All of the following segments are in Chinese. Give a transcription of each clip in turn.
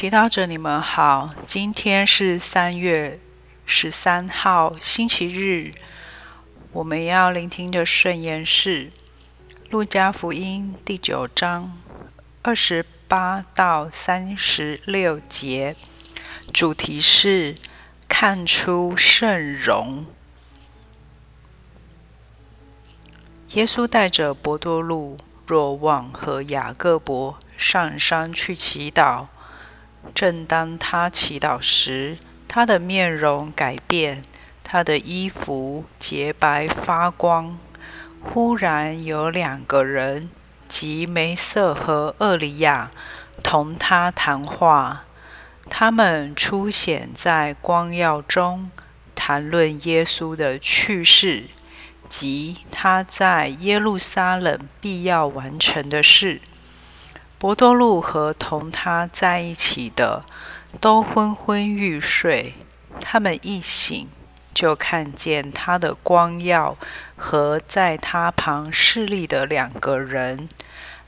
祈祷者，你们好。今天是三月十三号，星期日。我们要聆听的圣言是《路加福音》第九章二十八到三十六节，主题是看出圣容。耶稣带着伯多禄、若望和雅各伯上山去祈祷。正当他祈祷时，他的面容改变，他的衣服洁白发光。忽然有两个人，即梅瑟和厄里亚，同他谈话。他们出现在光耀中，谈论耶稣的去世及他在耶路撒冷必要完成的事。伯多禄和同他在一起的都昏昏欲睡。他们一醒，就看见他的光耀和在他旁侍立的两个人。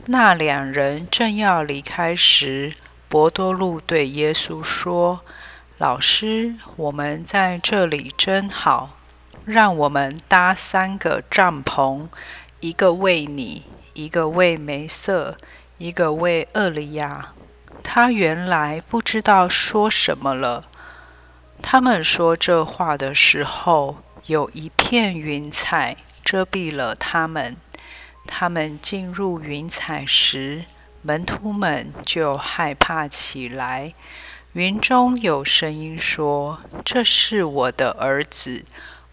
那两人正要离开时，伯多禄对耶稣说：“老师，我们在这里真好，让我们搭三个帐篷，一个为你，一个为梅瑟。”一个为厄里亚，他原来不知道说什么了。他们说这话的时候，有一片云彩遮蔽了他们。他们进入云彩时，门徒们就害怕起来。云中有声音说：“这是我的儿子，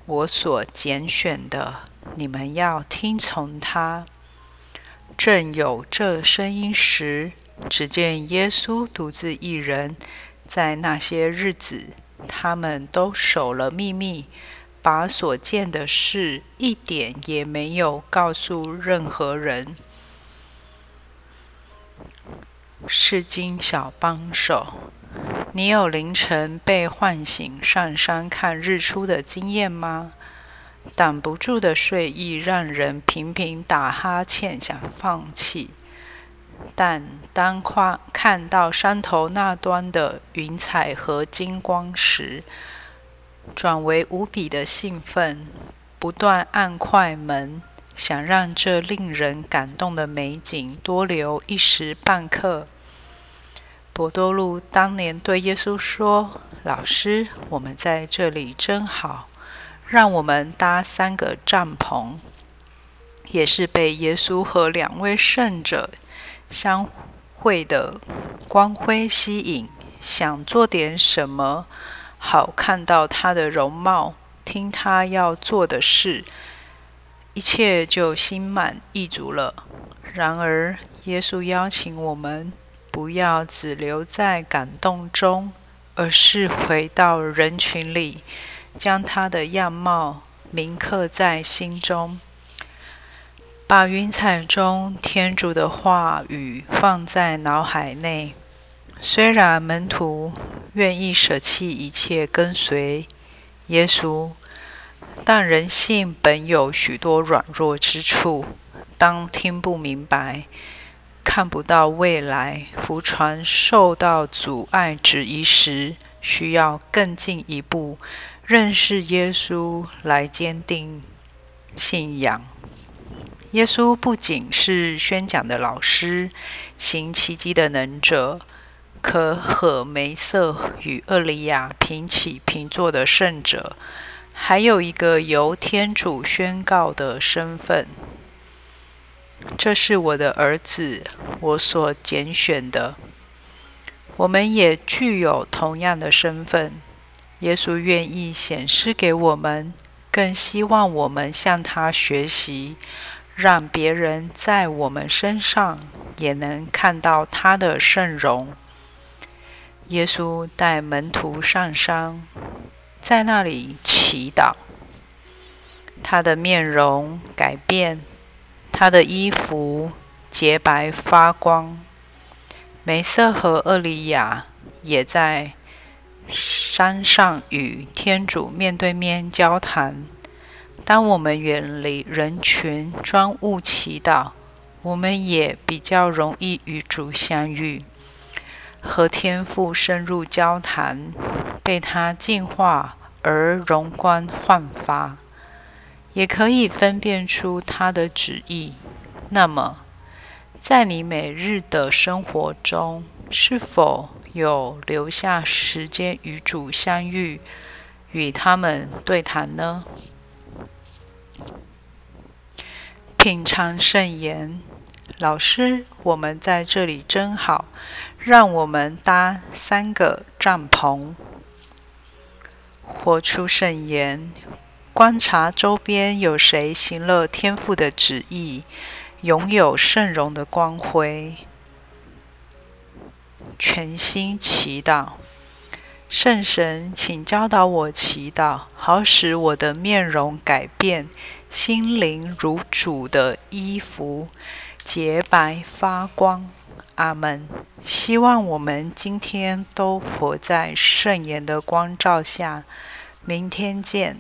我所拣选的，你们要听从他。”正有这声音时，只见耶稣独自一人。在那些日子，他们都守了秘密，把所见的事一点也没有告诉任何人。是经小帮手，你有凌晨被唤醒上山看日出的经验吗？挡不住的睡意让人频频打哈欠，想放弃。但当跨看到山头那端的云彩和金光时，转为无比的兴奋，不断按快门，想让这令人感动的美景多留一时半刻。博多禄当年对耶稣说：“老师，我们在这里真好。”让我们搭三个帐篷，也是被耶稣和两位圣者相会的光辉吸引，想做点什么，好看到他的容貌，听他要做的事，一切就心满意足了。然而，耶稣邀请我们，不要只留在感动中，而是回到人群里。将他的样貌铭刻在心中，把云彩中天主的话语放在脑海内。虽然门徒愿意舍弃一切跟随耶稣，但人性本有许多软弱之处。当听不明白、看不到未来、福船受到阻碍之一时，需要更进一步。认识耶稣来坚定信仰。耶稣不仅是宣讲的老师，行奇迹的能者，可和梅瑟与厄利亚平起平坐的圣者，还有一个由天主宣告的身份。这是我的儿子，我所拣选的。我们也具有同样的身份。耶稣愿意显示给我们，更希望我们向他学习，让别人在我们身上也能看到他的圣容。耶稣带门徒上山，在那里祈祷。他的面容改变，他的衣服洁白发光。梅瑟和厄里亚也在。山上与天主面对面交谈。当我们远离人群，专务祈祷，我们也比较容易与主相遇。和天父深入交谈，被他净化而容光焕发，也可以分辨出他的旨意。那么，在你每日的生活中，是否有留下时间与主相遇，与他们对谈呢？品尝圣言，老师，我们在这里真好，让我们搭三个帐篷。活出圣言，观察周边有谁行了天父的旨意，拥有圣容的光辉。全心祈祷，圣神，请教导我祈祷，好使我的面容改变，心灵如主的衣服，洁白发光。阿门。希望我们今天都活在圣言的光照下。明天见。